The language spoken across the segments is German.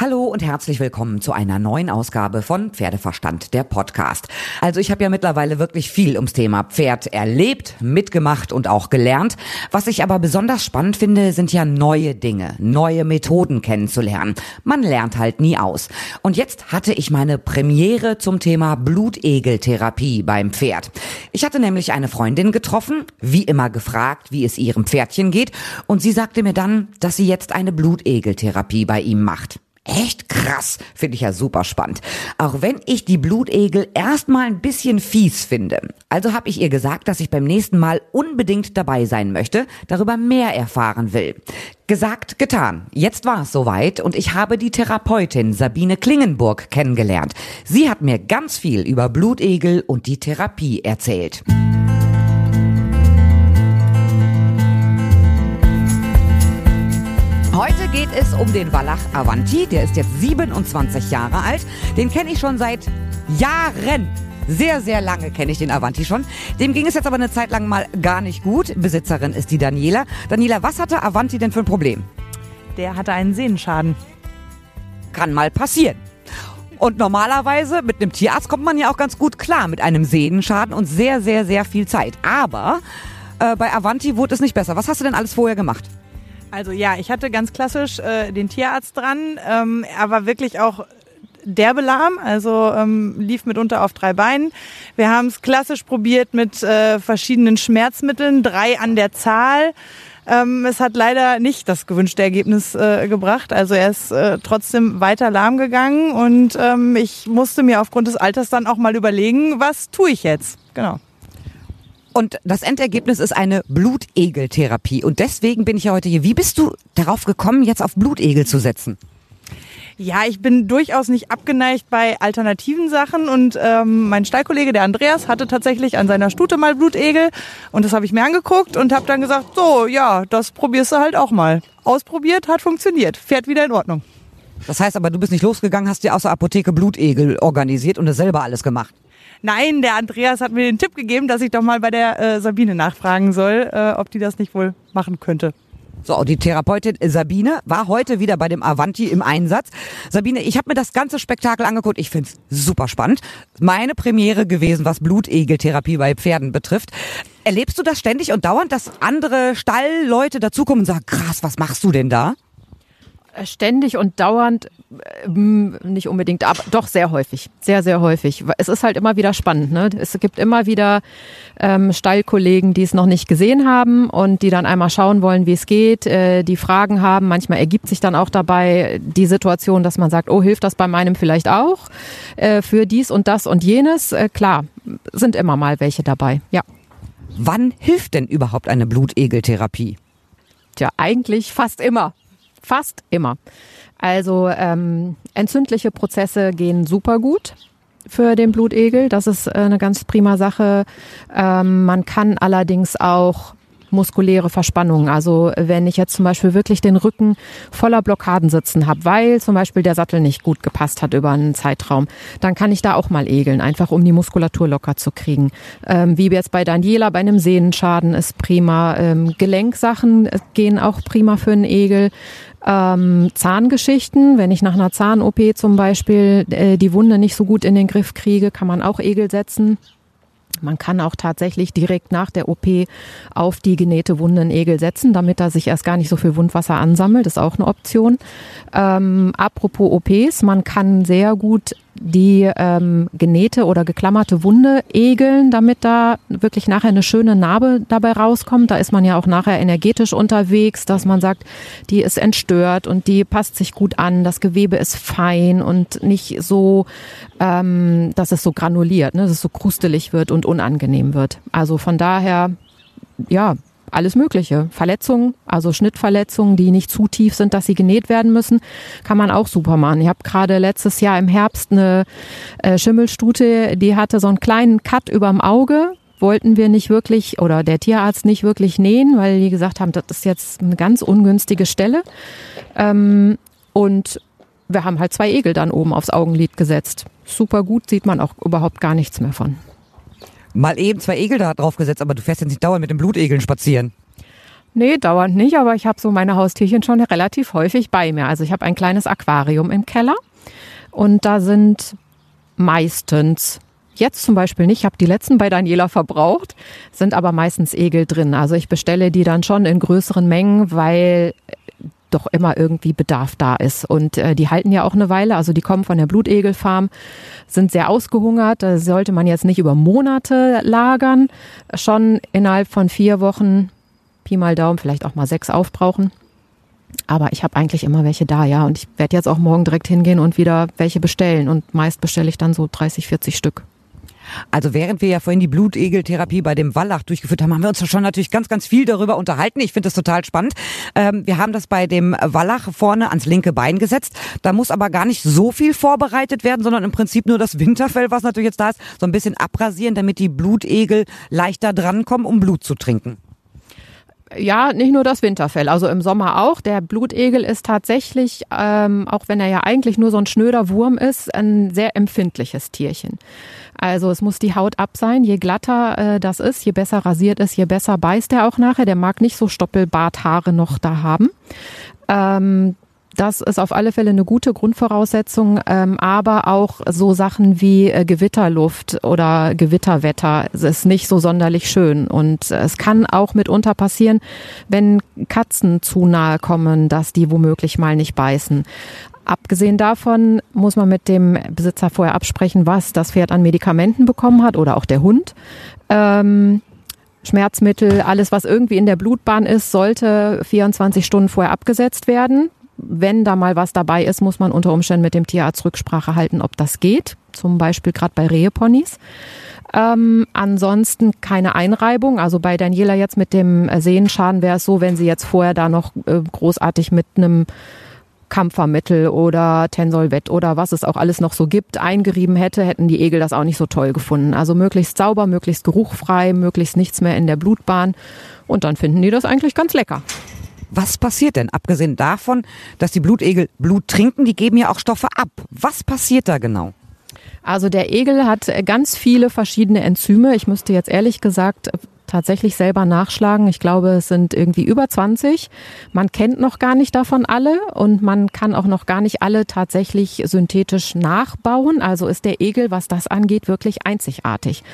Hallo und herzlich willkommen zu einer neuen Ausgabe von Pferdeverstand, der Podcast. Also ich habe ja mittlerweile wirklich viel ums Thema Pferd erlebt, mitgemacht und auch gelernt. Was ich aber besonders spannend finde, sind ja neue Dinge, neue Methoden kennenzulernen. Man lernt halt nie aus. Und jetzt hatte ich meine Premiere zum Thema Blutegeltherapie beim Pferd. Ich hatte nämlich eine Freundin getroffen, wie immer gefragt, wie es ihrem Pferdchen geht, und sie sagte mir dann, dass sie jetzt eine Blutegeltherapie bei ihm macht. Echt krass, finde ich ja super spannend. Auch wenn ich die Blutegel erstmal ein bisschen fies finde. Also habe ich ihr gesagt, dass ich beim nächsten Mal unbedingt dabei sein möchte, darüber mehr erfahren will. Gesagt, getan. Jetzt war es soweit und ich habe die Therapeutin Sabine Klingenburg kennengelernt. Sie hat mir ganz viel über Blutegel und die Therapie erzählt. Heute geht es um den Wallach Avanti. Der ist jetzt 27 Jahre alt. Den kenne ich schon seit Jahren. Sehr, sehr lange kenne ich den Avanti schon. Dem ging es jetzt aber eine Zeit lang mal gar nicht gut. Besitzerin ist die Daniela. Daniela, was hatte Avanti denn für ein Problem? Der hatte einen Sehnenschaden. Kann mal passieren. Und normalerweise mit einem Tierarzt kommt man ja auch ganz gut klar mit einem Sehnenschaden und sehr, sehr, sehr viel Zeit. Aber äh, bei Avanti wurde es nicht besser. Was hast du denn alles vorher gemacht? Also ja, ich hatte ganz klassisch äh, den Tierarzt dran. Ähm, er war wirklich auch derbe lahm, also ähm, lief mitunter auf drei Beinen. Wir haben es klassisch probiert mit äh, verschiedenen Schmerzmitteln, drei an der Zahl. Ähm, es hat leider nicht das gewünschte Ergebnis äh, gebracht. Also er ist äh, trotzdem weiter lahm gegangen und ähm, ich musste mir aufgrund des Alters dann auch mal überlegen, was tue ich jetzt? Genau. Und das Endergebnis ist eine Blutegeltherapie. Und deswegen bin ich ja heute hier. Wie bist du darauf gekommen, jetzt auf Blutegel zu setzen? Ja, ich bin durchaus nicht abgeneigt bei alternativen Sachen und ähm, mein Stallkollege, der Andreas, hatte tatsächlich an seiner Stute mal Blutegel und das habe ich mir angeguckt und habe dann gesagt, so, ja, das probierst du halt auch mal. Ausprobiert, hat funktioniert, fährt wieder in Ordnung. Das heißt aber, du bist nicht losgegangen, hast dir aus der Apotheke Blutegel organisiert und das selber alles gemacht. Nein, der Andreas hat mir den Tipp gegeben, dass ich doch mal bei der äh, Sabine nachfragen soll, äh, ob die das nicht wohl machen könnte. So, die Therapeutin Sabine war heute wieder bei dem Avanti im Einsatz. Sabine, ich habe mir das ganze Spektakel angeguckt. Ich find's super spannend. Meine Premiere gewesen, was Blutegeltherapie bei Pferden betrifft. Erlebst du das ständig und dauernd, dass andere Stallleute dazukommen und sagen, krass, was machst du denn da? Ständig und dauernd, äh, nicht unbedingt, aber doch sehr häufig, sehr, sehr häufig. Es ist halt immer wieder spannend. Ne? Es gibt immer wieder ähm, Stallkollegen, die es noch nicht gesehen haben und die dann einmal schauen wollen, wie es geht, äh, die Fragen haben. Manchmal ergibt sich dann auch dabei die Situation, dass man sagt, oh, hilft das bei meinem vielleicht auch äh, für dies und das und jenes. Äh, klar, sind immer mal welche dabei, ja. Wann hilft denn überhaupt eine Blutegeltherapie? Tja, eigentlich fast immer. Fast immer. Also ähm, entzündliche Prozesse gehen super gut für den Blutegel. Das ist äh, eine ganz prima Sache. Ähm, man kann allerdings auch muskuläre Verspannungen. Also wenn ich jetzt zum Beispiel wirklich den Rücken voller Blockaden sitzen habe, weil zum Beispiel der Sattel nicht gut gepasst hat über einen Zeitraum, dann kann ich da auch mal egeln, einfach um die Muskulatur locker zu kriegen. Ähm, wie jetzt bei Daniela bei einem Sehnenschaden ist prima. Ähm, Gelenksachen gehen auch prima für einen Egel. Ähm, Zahngeschichten, wenn ich nach einer Zahn-OP zum Beispiel äh, die Wunde nicht so gut in den Griff kriege, kann man auch Egel setzen. Man kann auch tatsächlich direkt nach der OP auf die genähte Wunde einen Egel setzen, damit da sich erst gar nicht so viel Wundwasser ansammelt. Das ist auch eine Option. Ähm, apropos OPs, man kann sehr gut die ähm, genähte oder geklammerte Wunde egeln, damit da wirklich nachher eine schöne Narbe dabei rauskommt. Da ist man ja auch nachher energetisch unterwegs, dass man sagt, die ist entstört und die passt sich gut an, das Gewebe ist fein und nicht so, ähm, dass es so granuliert, ne, dass es so krustelig wird und unangenehm wird. Also von daher, ja, alles Mögliche. Verletzungen, also Schnittverletzungen, die nicht zu tief sind, dass sie genäht werden müssen, kann man auch super machen. Ich habe gerade letztes Jahr im Herbst eine äh, Schimmelstute, die hatte so einen kleinen Cut überm Auge. Wollten wir nicht wirklich oder der Tierarzt nicht wirklich nähen, weil die gesagt haben, das ist jetzt eine ganz ungünstige Stelle. Ähm, und wir haben halt zwei Egel dann oben aufs Augenlid gesetzt. Super gut, sieht man auch überhaupt gar nichts mehr von mal eben zwei Egel da drauf gesetzt, aber du fährst jetzt nicht dauernd mit den Blutegeln spazieren. Nee, dauernd nicht, aber ich habe so meine Haustierchen schon relativ häufig bei mir. Also ich habe ein kleines Aquarium im Keller und da sind meistens Jetzt zum Beispiel nicht. Ich habe die letzten bei Daniela verbraucht, sind aber meistens Egel drin. Also ich bestelle die dann schon in größeren Mengen, weil doch immer irgendwie Bedarf da ist. Und äh, die halten ja auch eine Weile. Also die kommen von der Blutegelfarm, sind sehr ausgehungert. Da sollte man jetzt nicht über Monate lagern. Schon innerhalb von vier Wochen, Pi mal Daumen, vielleicht auch mal sechs aufbrauchen. Aber ich habe eigentlich immer welche da, ja. Und ich werde jetzt auch morgen direkt hingehen und wieder welche bestellen. Und meist bestelle ich dann so 30, 40 Stück. Also während wir ja vorhin die Blutegeltherapie bei dem Wallach durchgeführt haben, haben wir uns schon natürlich ganz, ganz viel darüber unterhalten. Ich finde das total spannend. Ähm, wir haben das bei dem Wallach vorne ans linke Bein gesetzt. Da muss aber gar nicht so viel vorbereitet werden, sondern im Prinzip nur das Winterfell, was natürlich jetzt da ist, so ein bisschen abrasieren, damit die Blutegel leichter drankommen, um Blut zu trinken. Ja, nicht nur das Winterfell, also im Sommer auch. Der Blutegel ist tatsächlich, ähm, auch wenn er ja eigentlich nur so ein schnöder Wurm ist, ein sehr empfindliches Tierchen. Also es muss die Haut ab sein. Je glatter äh, das ist, je besser rasiert ist, je besser beißt er auch nachher. Der mag nicht so Stoppelbarthaare noch da haben. Ähm, das ist auf alle Fälle eine gute Grundvoraussetzung, ähm, aber auch so Sachen wie äh, Gewitterluft oder Gewitterwetter ist nicht so sonderlich schön. Und es kann auch mitunter passieren, wenn Katzen zu nahe kommen, dass die womöglich mal nicht beißen. Abgesehen davon muss man mit dem Besitzer vorher absprechen, was das Pferd an Medikamenten bekommen hat oder auch der Hund. Ähm, Schmerzmittel, alles, was irgendwie in der Blutbahn ist, sollte 24 Stunden vorher abgesetzt werden. Wenn da mal was dabei ist, muss man unter Umständen mit dem Tierarzt Rücksprache halten, ob das geht. Zum Beispiel gerade bei Reheponys. Ähm, ansonsten keine Einreibung. Also bei Daniela jetzt mit dem Sehenschaden wäre es so, wenn sie jetzt vorher da noch äh, großartig mit einem Kampfermittel oder Tensolvet oder was es auch alles noch so gibt, eingerieben hätte, hätten die Egel das auch nicht so toll gefunden. Also möglichst sauber, möglichst geruchfrei, möglichst nichts mehr in der Blutbahn. Und dann finden die das eigentlich ganz lecker. Was passiert denn, abgesehen davon, dass die Blutegel Blut trinken, die geben ja auch Stoffe ab. Was passiert da genau? Also der Egel hat ganz viele verschiedene Enzyme. Ich müsste jetzt ehrlich gesagt tatsächlich selber nachschlagen. Ich glaube, es sind irgendwie über 20. Man kennt noch gar nicht davon alle und man kann auch noch gar nicht alle tatsächlich synthetisch nachbauen. Also ist der Egel, was das angeht, wirklich einzigartig.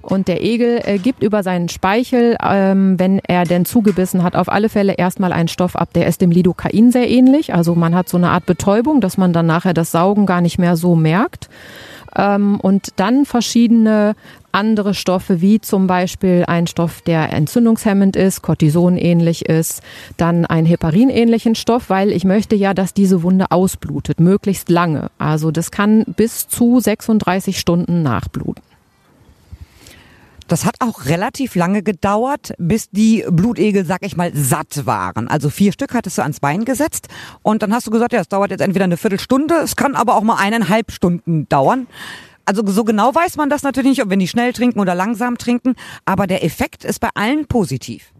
Und der Egel äh, gibt über seinen Speichel, ähm, wenn er denn zugebissen hat, auf alle Fälle erstmal einen Stoff ab, der ist dem Lidocain sehr ähnlich. Also man hat so eine Art Betäubung, dass man dann nachher das Saugen gar nicht mehr so merkt ähm, und dann verschiedene andere Stoffe, wie zum Beispiel ein Stoff, der entzündungshemmend ist, Cortison ähnlich ist, dann einen Heparin ähnlichen Stoff, weil ich möchte ja, dass diese Wunde ausblutet, möglichst lange. Also das kann bis zu 36 Stunden nachbluten. Das hat auch relativ lange gedauert, bis die Blutegel, sag ich mal, satt waren. Also vier Stück hattest du ans Bein gesetzt und dann hast du gesagt, ja, es dauert jetzt entweder eine Viertelstunde, es kann aber auch mal eineinhalb Stunden dauern. Also so genau weiß man das natürlich nicht, ob wenn die schnell trinken oder langsam trinken, aber der Effekt ist bei allen positiv.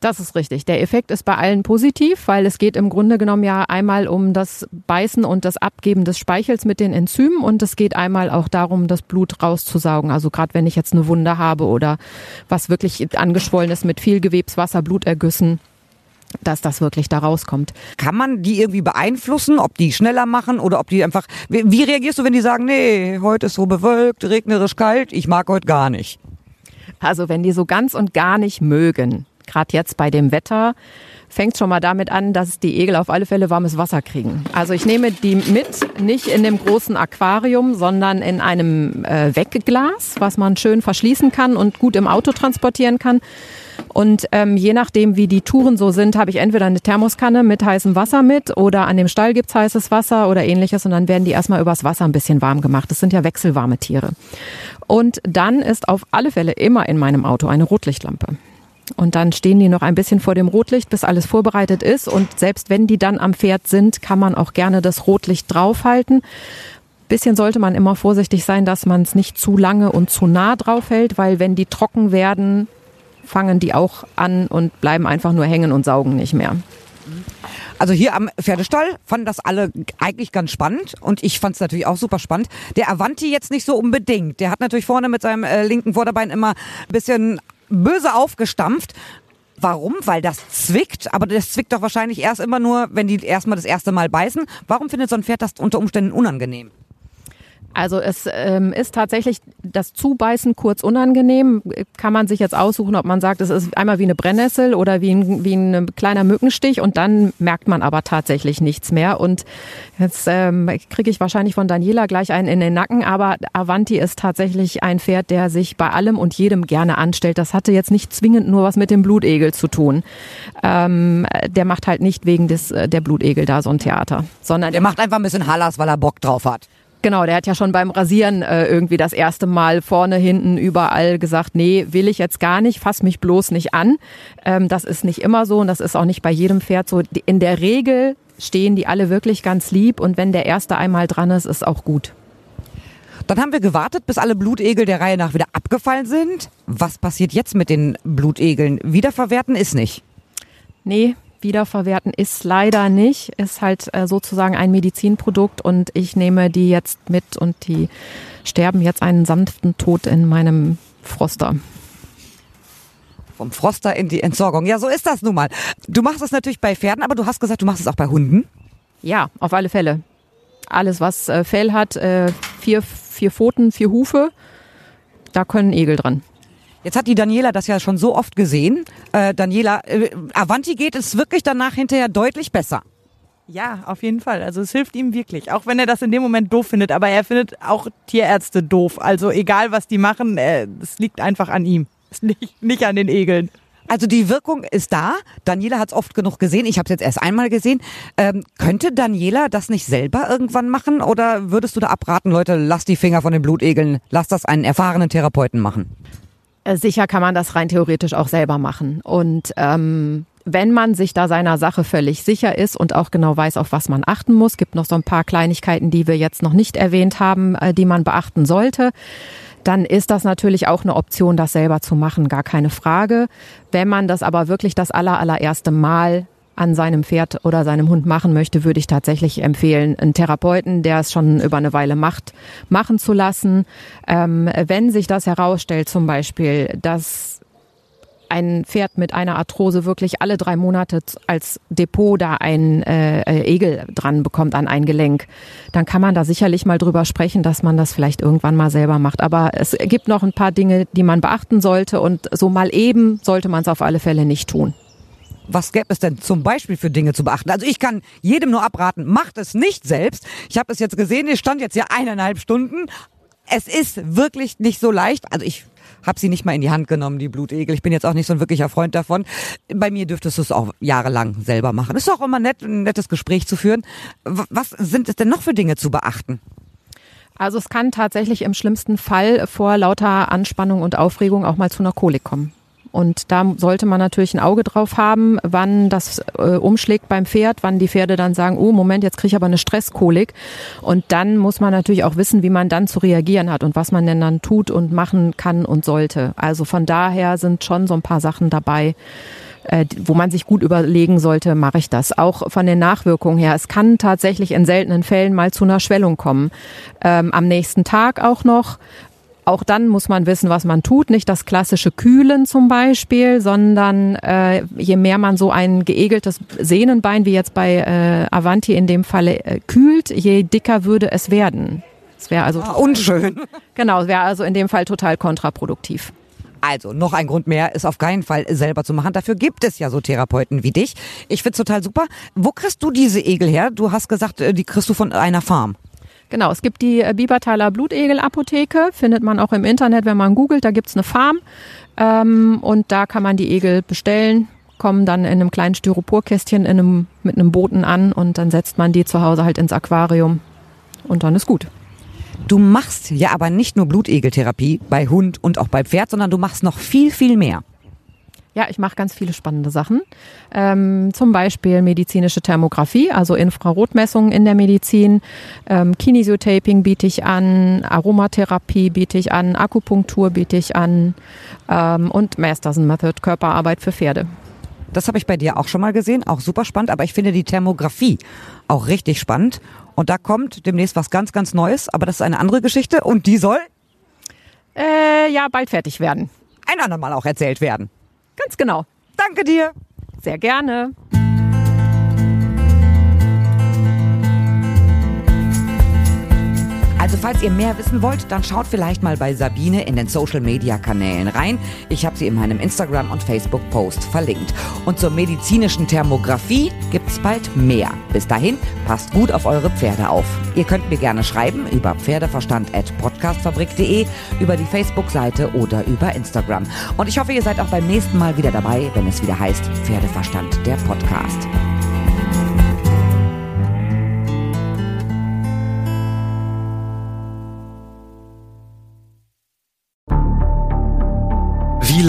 Das ist richtig. Der Effekt ist bei allen positiv, weil es geht im Grunde genommen ja einmal um das Beißen und das Abgeben des Speichels mit den Enzymen und es geht einmal auch darum, das Blut rauszusaugen. Also gerade wenn ich jetzt eine Wunde habe oder was wirklich angeschwollen ist mit viel Gewebswasser, Blutergüssen, dass das wirklich da rauskommt. Kann man die irgendwie beeinflussen, ob die schneller machen oder ob die einfach. Wie, wie reagierst du, wenn die sagen, nee, heute ist so bewölkt, regnerisch kalt, ich mag heute gar nicht? Also wenn die so ganz und gar nicht mögen, gerade jetzt bei dem Wetter, fängt schon mal damit an, dass die Egel auf alle Fälle warmes Wasser kriegen. Also ich nehme die mit, nicht in dem großen Aquarium, sondern in einem äh, Wegglas, was man schön verschließen kann und gut im Auto transportieren kann. Und ähm, je nachdem, wie die Touren so sind, habe ich entweder eine Thermoskanne mit heißem Wasser mit oder an dem Stall gibt's heißes Wasser oder ähnliches und dann werden die erstmal übers Wasser ein bisschen warm gemacht. Das sind ja wechselwarme Tiere. Und dann ist auf alle Fälle immer in meinem Auto eine Rotlichtlampe. Und dann stehen die noch ein bisschen vor dem Rotlicht, bis alles vorbereitet ist. Und selbst wenn die dann am Pferd sind, kann man auch gerne das Rotlicht draufhalten. Bisschen sollte man immer vorsichtig sein, dass man es nicht zu lange und zu nah draufhält, weil wenn die trocken werden, fangen die auch an und bleiben einfach nur hängen und saugen nicht mehr. Also hier am Pferdestall fanden das alle eigentlich ganz spannend und ich fand es natürlich auch super spannend. Der Avanti jetzt nicht so unbedingt. Der hat natürlich vorne mit seinem äh, linken Vorderbein immer ein bisschen böse aufgestampft. Warum? Weil das zwickt, aber das zwickt doch wahrscheinlich erst immer nur, wenn die erstmal das erste Mal beißen. Warum findet so ein Pferd das unter Umständen unangenehm? Also es ähm, ist tatsächlich das Zubeißen kurz unangenehm. Kann man sich jetzt aussuchen, ob man sagt, es ist einmal wie eine Brennnessel oder wie ein, wie ein kleiner Mückenstich und dann merkt man aber tatsächlich nichts mehr. Und jetzt ähm, kriege ich wahrscheinlich von Daniela gleich einen in den Nacken, aber Avanti ist tatsächlich ein Pferd, der sich bei allem und jedem gerne anstellt. Das hatte jetzt nicht zwingend nur was mit dem Blutegel zu tun. Ähm, der macht halt nicht wegen des, äh, der Blutegel da so ein Theater, sondern Der macht einfach ein bisschen Hallas, weil er Bock drauf hat. Genau, der hat ja schon beim Rasieren äh, irgendwie das erste Mal vorne, hinten, überall gesagt, nee, will ich jetzt gar nicht, fass mich bloß nicht an. Ähm, das ist nicht immer so und das ist auch nicht bei jedem Pferd so. In der Regel stehen die alle wirklich ganz lieb und wenn der erste einmal dran ist, ist auch gut. Dann haben wir gewartet, bis alle Blutegel der Reihe nach wieder abgefallen sind. Was passiert jetzt mit den Blutegeln? Wiederverwerten ist nicht. Nee, wiederverwerten ist leider nicht, ist halt äh, sozusagen ein Medizinprodukt und ich nehme die jetzt mit und die sterben jetzt einen sanften Tod in meinem Froster. Vom Froster in die Entsorgung. Ja, so ist das nun mal. Du machst es natürlich bei Pferden, aber du hast gesagt, du machst es auch bei Hunden. Ja, auf alle Fälle. Alles, was äh, Fell hat, äh, vier, vier Pfoten, vier Hufe, da können Egel dran. Jetzt hat die Daniela das ja schon so oft gesehen. Äh, Daniela, äh, Avanti geht es wirklich danach hinterher deutlich besser. Ja, auf jeden Fall. Also es hilft ihm wirklich, auch wenn er das in dem Moment doof findet. Aber er findet auch Tierärzte doof. Also egal, was die machen, äh, es liegt einfach an ihm. Es liegt nicht an den Egeln. Also die Wirkung ist da. Daniela hat es oft genug gesehen. Ich habe es jetzt erst einmal gesehen. Ähm, könnte Daniela das nicht selber irgendwann machen? Oder würdest du da abraten, Leute, lass die Finger von den Blutegeln, lass das einen erfahrenen Therapeuten machen? Äh, Sicher kann man das rein theoretisch auch selber machen. Und ähm, wenn man sich da seiner Sache völlig sicher ist und auch genau weiß, auf was man achten muss, gibt noch so ein paar Kleinigkeiten, die wir jetzt noch nicht erwähnt haben, äh, die man beachten sollte, dann ist das natürlich auch eine Option, das selber zu machen, gar keine Frage. Wenn man das aber wirklich das aller, allererste Mal an seinem Pferd oder seinem Hund machen möchte, würde ich tatsächlich empfehlen, einen Therapeuten, der es schon über eine Weile macht, machen zu lassen. Ähm, wenn sich das herausstellt, zum Beispiel, dass ein Pferd mit einer Arthrose wirklich alle drei Monate als Depot da ein äh, äh, Egel dran bekommt an ein Gelenk, dann kann man da sicherlich mal drüber sprechen, dass man das vielleicht irgendwann mal selber macht. Aber es gibt noch ein paar Dinge, die man beachten sollte und so mal eben sollte man es auf alle Fälle nicht tun. Was gäbe es denn zum Beispiel für Dinge zu beachten? Also ich kann jedem nur abraten, macht es nicht selbst. Ich habe es jetzt gesehen, ich stand jetzt hier eineinhalb Stunden. Es ist wirklich nicht so leicht. Also ich habe sie nicht mal in die Hand genommen, die Blutegel. Ich bin jetzt auch nicht so ein wirklicher Freund davon. Bei mir dürftest du es auch jahrelang selber machen. Ist auch immer nett, ein nettes Gespräch zu führen. Was sind es denn noch für Dinge zu beachten? Also es kann tatsächlich im schlimmsten Fall vor lauter Anspannung und Aufregung auch mal zu einer Kolik kommen. Und da sollte man natürlich ein Auge drauf haben, wann das äh, umschlägt beim Pferd, wann die Pferde dann sagen, oh Moment, jetzt kriege ich aber eine Stresskolik. Und dann muss man natürlich auch wissen, wie man dann zu reagieren hat und was man denn dann tut und machen kann und sollte. Also von daher sind schon so ein paar Sachen dabei, äh, wo man sich gut überlegen sollte, mache ich das. Auch von den Nachwirkungen her. Es kann tatsächlich in seltenen Fällen mal zu einer Schwellung kommen. Ähm, am nächsten Tag auch noch. Auch dann muss man wissen, was man tut. Nicht das klassische Kühlen zum Beispiel, sondern äh, je mehr man so ein geegeltes Sehnenbein, wie jetzt bei äh, Avanti in dem Falle, äh, kühlt, je dicker würde es werden. Es wäre also Ah, unschön. genau, es wäre also in dem Fall total kontraproduktiv. Also, noch ein Grund mehr, ist auf keinen Fall selber zu machen. Dafür gibt es ja so Therapeuten wie dich. Ich find's total super. Wo kriegst du diese Egel her? Du hast gesagt, äh, die kriegst du von einer Farm. Genau, es gibt die äh, Biebertaler Blutegel-Apotheke, findet man auch im Internet, wenn man googelt, da gibt's eine Farm ähm, und da kann man die Egel bestellen, kommen dann in einem kleinen Styroporkästchen in einem, mit einem Boten an und dann setzt man die zu Hause halt ins Aquarium und dann ist gut. Du machst ja aber nicht nur Blutegeltherapie bei Hund und auch bei Pferd, sondern du machst noch viel, viel mehr. Ja, ich mache ganz viele spannende Sachen. Ähm, zum Beispiel medizinische Thermografie, also Infrarotmessungen in der Medizin. Ähm, Kinesiotaping biete ich an, Aromatherapie biete ich an, Akupunktur biete ich an ähm, und Masterson Method, Körperarbeit für Pferde. Das habe ich bei dir auch schon mal gesehen, auch super spannend, aber ich finde die Thermografie auch richtig spannend. Und da kommt demnächst was ganz, ganz Neues, aber das ist eine andere Geschichte und die soll Äh, ja, bald fertig werden. ein andermal auch erzählt werden. Ganz genau. Danke dir. Sehr gerne. Also falls ihr mehr wissen wollt, dann schaut vielleicht mal bei Sabine in den Social Media Kanälen rein. Ich habe sie in meinem Instagram und Facebook Post verlinkt. Und zur medizinischen Thermografie gibt's bald mehr. Bis dahin passt gut auf eure Pferde auf. Ihr könnt mir gerne schreiben über pferdeverstand@podcastfabrik.de, über die Facebook-Seite oder über Instagram. Und ich hoffe, ihr seid auch beim nächsten Mal wieder dabei, wenn es wieder heißt Pferdeverstand der Podcast.